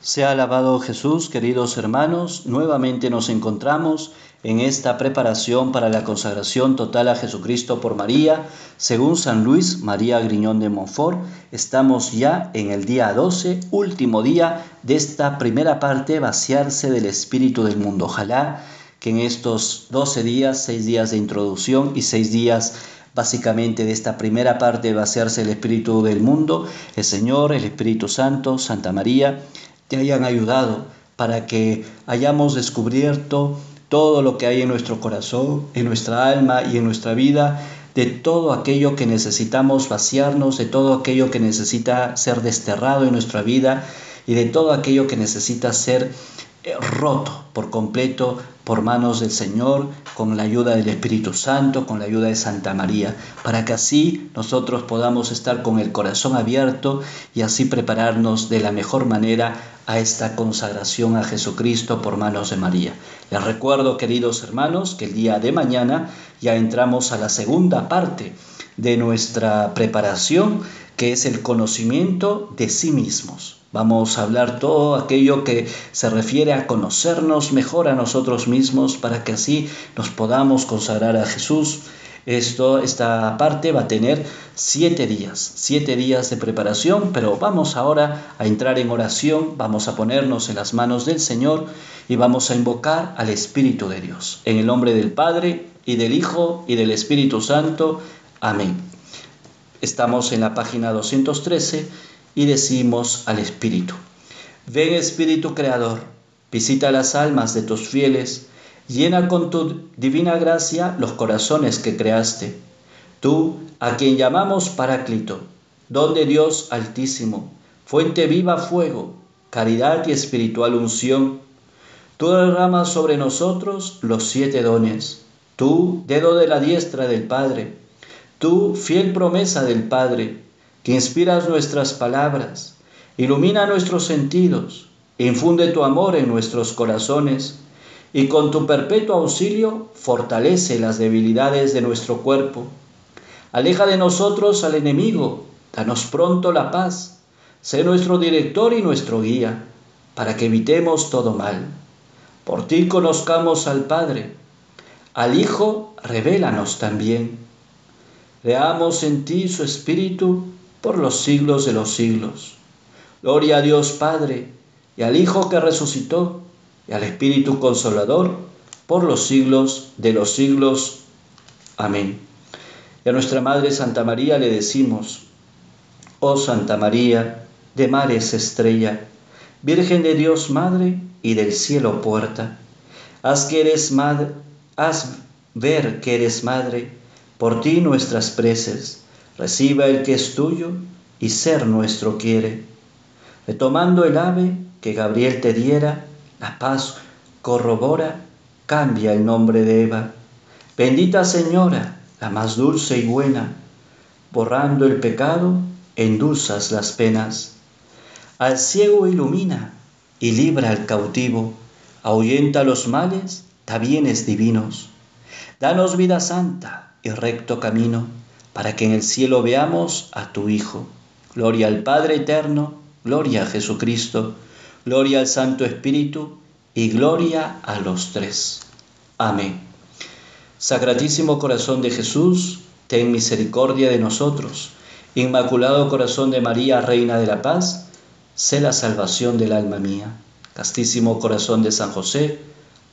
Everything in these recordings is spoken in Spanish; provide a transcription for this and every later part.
Sea alabado Jesús, queridos hermanos. Nuevamente nos encontramos en esta preparación para la consagración total a Jesucristo por María, según San Luis María Griñón de Montfort. Estamos ya en el día 12, último día de esta primera parte, vaciarse del espíritu del mundo. Ojalá que en estos 12 días, 6 días de introducción y 6 días básicamente de esta primera parte vaciarse el espíritu del mundo, el Señor, el Espíritu Santo, Santa María, te hayan ayudado para que hayamos descubierto todo lo que hay en nuestro corazón, en nuestra alma y en nuestra vida, de todo aquello que necesitamos vaciarnos, de todo aquello que necesita ser desterrado en nuestra vida y de todo aquello que necesita ser eh, roto por completo por manos del Señor, con la ayuda del Espíritu Santo, con la ayuda de Santa María, para que así nosotros podamos estar con el corazón abierto y así prepararnos de la mejor manera a esta consagración a Jesucristo por manos de María. Les recuerdo, queridos hermanos, que el día de mañana ya entramos a la segunda parte de nuestra preparación, que es el conocimiento de sí mismos. Vamos a hablar todo aquello que se refiere a conocernos mejor a nosotros mismos para que así nos podamos consagrar a Jesús. Esto, esta parte va a tener siete días, siete días de preparación, pero vamos ahora a entrar en oración, vamos a ponernos en las manos del Señor y vamos a invocar al Espíritu de Dios. En el nombre del Padre y del Hijo y del Espíritu Santo. Amén. Estamos en la página 213 y decimos al Espíritu, ven Espíritu Creador, visita las almas de tus fieles, llena con tu divina gracia los corazones que creaste. Tú, a quien llamamos Paráclito, don de Dios altísimo, fuente viva fuego, caridad y espiritual unción, tú derramas sobre nosotros los siete dones. Tú, dedo de la diestra del Padre, tú, fiel promesa del Padre, que inspiras nuestras palabras, ilumina nuestros sentidos, infunde tu amor en nuestros corazones y con tu perpetuo auxilio fortalece las debilidades de nuestro cuerpo. Aleja de nosotros al enemigo, danos pronto la paz, sé nuestro director y nuestro guía, para que evitemos todo mal. Por ti conozcamos al Padre, al Hijo revélanos también. Veamos en ti su Espíritu por los siglos de los siglos. Gloria a Dios Padre, y al Hijo que resucitó, y al Espíritu Consolador, por los siglos de los siglos. Amén. Y a nuestra Madre Santa María le decimos, oh Santa María, de mares estrella, Virgen de Dios Madre y del cielo puerta, haz que eres madre, haz ver que eres madre, por ti nuestras preces reciba el que es tuyo y ser nuestro quiere. Retomando el ave que Gabriel te diera, la paz corrobora, cambia el nombre de Eva. Bendita Señora, la más dulce y buena, borrando el pecado, endulzas las penas. Al ciego ilumina y libra al cautivo, ahuyenta los males, da bienes divinos. Danos vida santa y recto camino para que en el cielo veamos a tu Hijo. Gloria al Padre eterno, gloria a Jesucristo, gloria al Santo Espíritu y gloria a los tres. Amén. Sacratísimo corazón de Jesús, ten misericordia de nosotros. Inmaculado corazón de María, Reina de la Paz, sé la salvación del alma mía. Castísimo corazón de San José,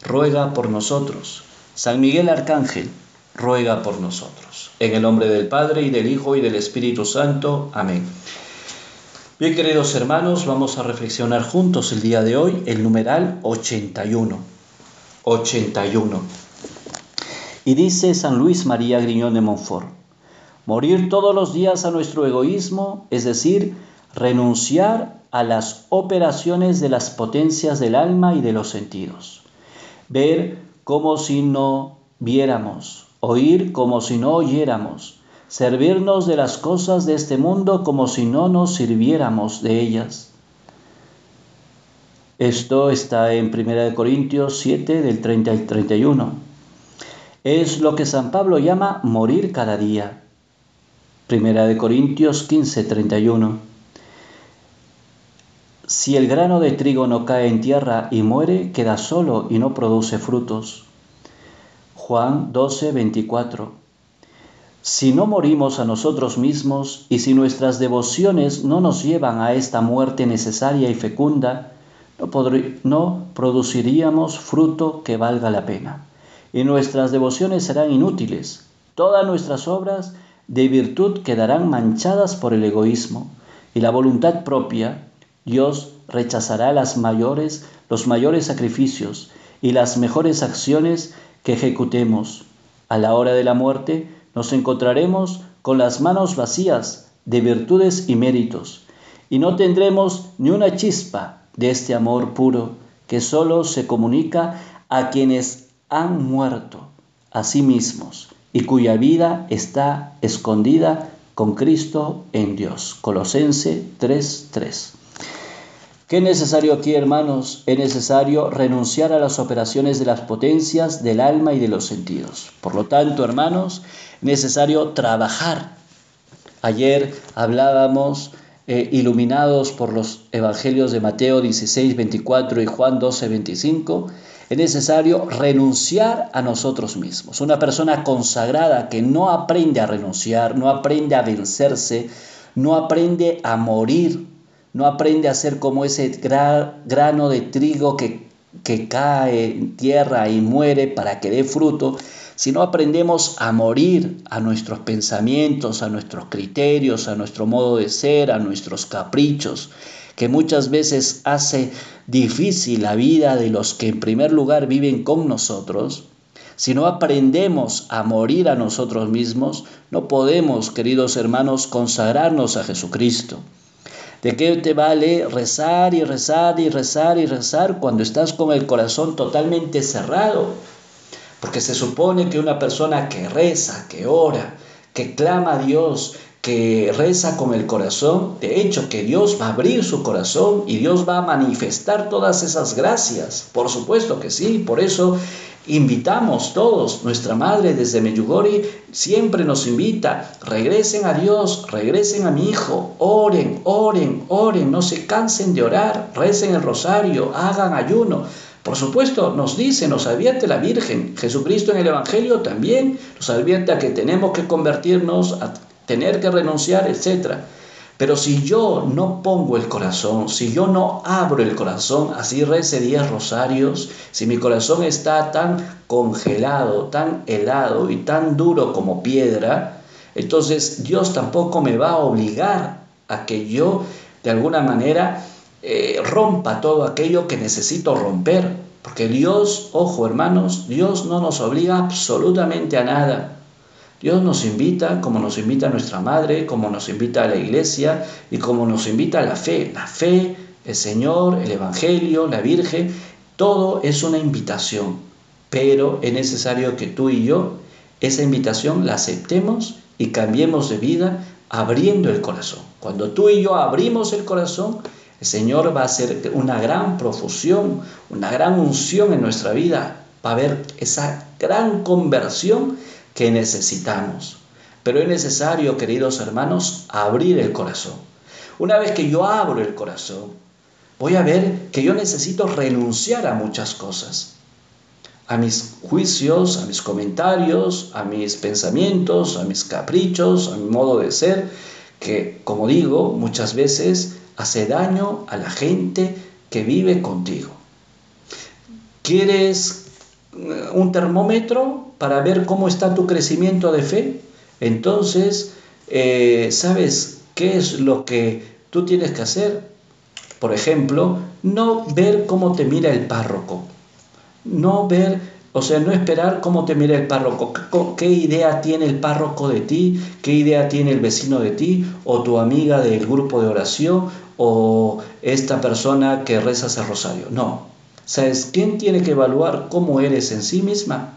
ruega por nosotros. San Miguel Arcángel, ruega por nosotros. En el nombre del Padre y del Hijo y del Espíritu Santo. Amén. Bien, queridos hermanos, vamos a reflexionar juntos el día de hoy el numeral 81. 81. Y dice San Luis María Griñón de Montfort, morir todos los días a nuestro egoísmo, es decir, renunciar a las operaciones de las potencias del alma y de los sentidos. Ver como si no viéramos, oír como si no oyéramos, servirnos de las cosas de este mundo como si no nos sirviéramos de ellas. Esto está en 1 Corintios 7 del 30 al 31. Es lo que San Pablo llama morir cada día. 1 Corintios 15, 31. Si el grano de trigo no cae en tierra y muere, queda solo y no produce frutos. Juan 12, 24. Si no morimos a nosotros mismos y si nuestras devociones no nos llevan a esta muerte necesaria y fecunda, no, no produciríamos fruto que valga la pena. Y nuestras devociones serán inútiles. Todas nuestras obras de virtud quedarán manchadas por el egoísmo y la voluntad propia Dios rechazará las mayores, los mayores sacrificios y las mejores acciones que ejecutemos. A la hora de la muerte nos encontraremos con las manos vacías de virtudes y méritos, y no tendremos ni una chispa de este amor puro que sólo se comunica a quienes han muerto a sí mismos y cuya vida está escondida con Cristo en Dios. Colosense 3:3. ¿Qué es necesario aquí, hermanos? Es necesario renunciar a las operaciones de las potencias del alma y de los sentidos. Por lo tanto, hermanos, es necesario trabajar. Ayer hablábamos, eh, iluminados por los evangelios de Mateo 16, 24 y Juan 12, 25, es necesario renunciar a nosotros mismos. Una persona consagrada que no aprende a renunciar, no aprende a vencerse, no aprende a morir no aprende a ser como ese grano de trigo que, que cae en tierra y muere para que dé fruto, sino aprendemos a morir a nuestros pensamientos, a nuestros criterios, a nuestro modo de ser, a nuestros caprichos, que muchas veces hace difícil la vida de los que en primer lugar viven con nosotros, si no aprendemos a morir a nosotros mismos, no podemos, queridos hermanos, consagrarnos a Jesucristo. ¿De qué te vale rezar y rezar y rezar y rezar cuando estás con el corazón totalmente cerrado? Porque se supone que una persona que reza, que ora, que clama a Dios, que reza con el corazón, de hecho que Dios va a abrir su corazón y Dios va a manifestar todas esas gracias. Por supuesto que sí, por eso Invitamos todos, nuestra madre desde Meyugori siempre nos invita, regresen a Dios, regresen a mi hijo, oren, oren, oren, no se cansen de orar, recen el rosario, hagan ayuno. Por supuesto, nos dice, nos advierte la Virgen, Jesucristo en el Evangelio también nos advierte a que tenemos que convertirnos, a tener que renunciar, etc. Pero si yo no pongo el corazón, si yo no abro el corazón, así rece días rosarios, si mi corazón está tan congelado, tan helado y tan duro como piedra, entonces Dios tampoco me va a obligar a que yo de alguna manera eh, rompa todo aquello que necesito romper. Porque Dios, ojo hermanos, Dios no nos obliga absolutamente a nada. Dios nos invita, como nos invita nuestra madre, como nos invita a la iglesia y como nos invita la fe. La fe, el Señor, el Evangelio, la Virgen, todo es una invitación, pero es necesario que tú y yo esa invitación la aceptemos y cambiemos de vida abriendo el corazón. Cuando tú y yo abrimos el corazón, el Señor va a hacer una gran profusión, una gran unción en nuestra vida. Va a haber esa gran conversión que necesitamos. Pero es necesario, queridos hermanos, abrir el corazón. Una vez que yo abro el corazón, voy a ver que yo necesito renunciar a muchas cosas. A mis juicios, a mis comentarios, a mis pensamientos, a mis caprichos, a mi modo de ser, que, como digo, muchas veces hace daño a la gente que vive contigo. ¿Quieres eh, un termómetro? Para ver cómo está tu crecimiento de fe, entonces, eh, ¿sabes qué es lo que tú tienes que hacer? Por ejemplo, no ver cómo te mira el párroco, no ver, o sea, no esperar cómo te mira el párroco, qué idea tiene el párroco de ti, qué idea tiene el vecino de ti, o tu amiga del grupo de oración, o esta persona que reza el rosario. No. ¿Sabes quién tiene que evaluar cómo eres en sí misma?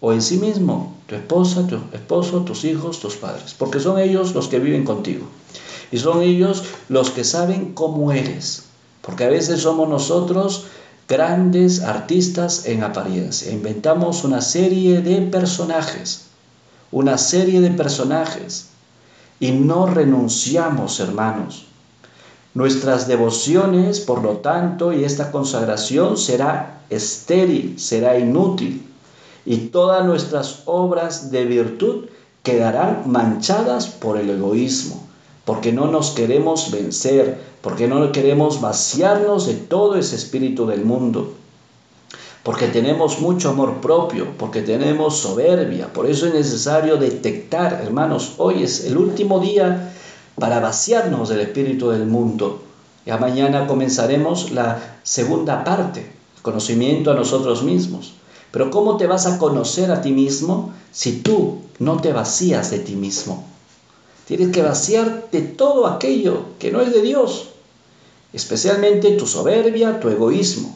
O en sí mismo, tu esposa, tu esposo, tus hijos, tus padres, porque son ellos los que viven contigo. Y son ellos los que saben cómo eres, porque a veces somos nosotros grandes artistas en apariencia. Inventamos una serie de personajes, una serie de personajes, y no renunciamos, hermanos. Nuestras devociones, por lo tanto, y esta consagración será estéril, será inútil, y todas nuestras obras de virtud quedarán manchadas por el egoísmo, porque no nos queremos vencer, porque no queremos vaciarnos de todo ese espíritu del mundo, porque tenemos mucho amor propio, porque tenemos soberbia. Por eso es necesario detectar, hermanos, hoy es el último día para vaciarnos del espíritu del mundo. Ya mañana comenzaremos la segunda parte, conocimiento a nosotros mismos. Pero ¿cómo te vas a conocer a ti mismo si tú no te vacías de ti mismo? Tienes que vaciar de todo aquello que no es de Dios, especialmente tu soberbia, tu egoísmo.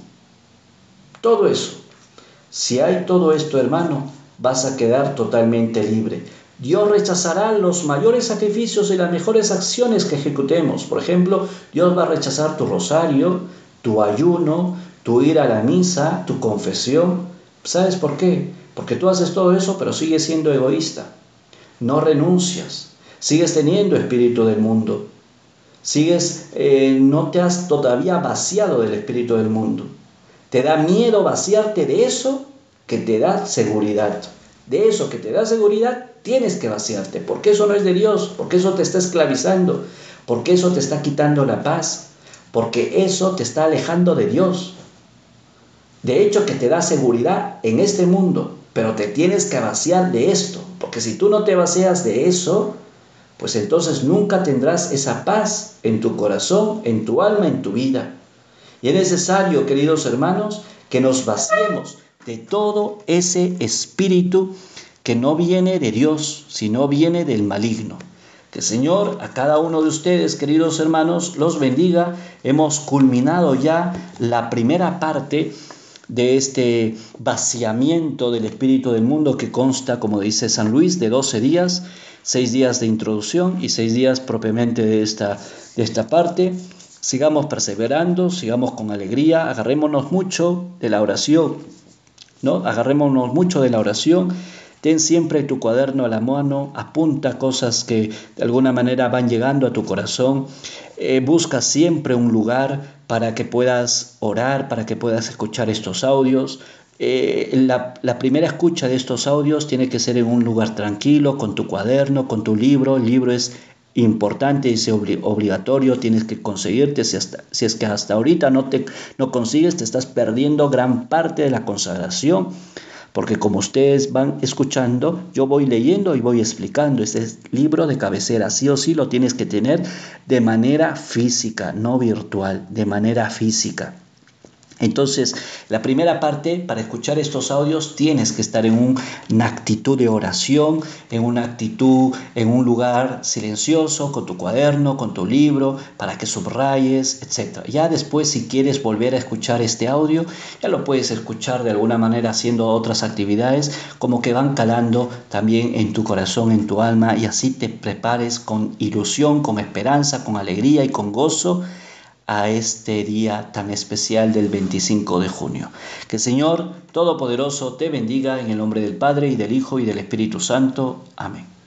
Todo eso. Si hay todo esto, hermano, vas a quedar totalmente libre. Dios rechazará los mayores sacrificios y las mejores acciones que ejecutemos. Por ejemplo, Dios va a rechazar tu rosario, tu ayuno, tu ir a la misa, tu confesión. ¿Sabes por qué? Porque tú haces todo eso, pero sigues siendo egoísta. No renuncias. Sigues teniendo espíritu del mundo. Sigues, eh, no te has todavía vaciado del espíritu del mundo. Te da miedo vaciarte de eso que te da seguridad. De eso que te da seguridad, tienes que vaciarte, porque eso no es de Dios, porque eso te está esclavizando, porque eso te está quitando la paz, porque eso te está alejando de Dios. De hecho, que te da seguridad en este mundo, pero te tienes que vaciar de esto, porque si tú no te vacías de eso, pues entonces nunca tendrás esa paz en tu corazón, en tu alma, en tu vida. Y es necesario, queridos hermanos, que nos vaciemos de todo ese espíritu que no viene de Dios, sino viene del maligno. Que Señor a cada uno de ustedes, queridos hermanos, los bendiga. Hemos culminado ya la primera parte de este vaciamiento del espíritu del mundo que consta, como dice San Luis, de 12 días, 6 días de introducción y 6 días propiamente de esta, de esta parte. Sigamos perseverando, sigamos con alegría, agarrémonos mucho de la oración, ¿no? Agarrémonos mucho de la oración Ten siempre tu cuaderno a la mano, apunta cosas que de alguna manera van llegando a tu corazón. Eh, busca siempre un lugar para que puedas orar, para que puedas escuchar estos audios. Eh, la, primera escucha de estos audios tiene que ser en un lugar tranquilo, con tu cuaderno, con tu libro. El libro es importante, es obligatorio, tienes que conseguirte. Si, si es que hasta ahorita no, te, no consigues, te estás perdiendo gran parte de la consagración porque como ustedes van escuchando, yo voy leyendo y voy explicando. Este libro de cabecera, sí o sí lo tienes que tener de manera física, no virtual, de manera física. Entonces, la primera parte, para escuchar estos audios, tienes que estar en una actitud de oración, en una actitud, en un lugar silencioso, con tu cuaderno, con tu libro, para que subrayes, etc. Ya después, si quieres volver a escuchar este audio, ya lo puedes escuchar de alguna manera haciendo otras actividades, como que van calando también en tu corazón, en tu alma, y así te prepares con ilusión, con esperanza, con alegría y con gozo a este día tan especial del 25 de junio. Que el Señor Todopoderoso te bendiga en el nombre del Padre y del Hijo y del Espíritu Santo. Amén.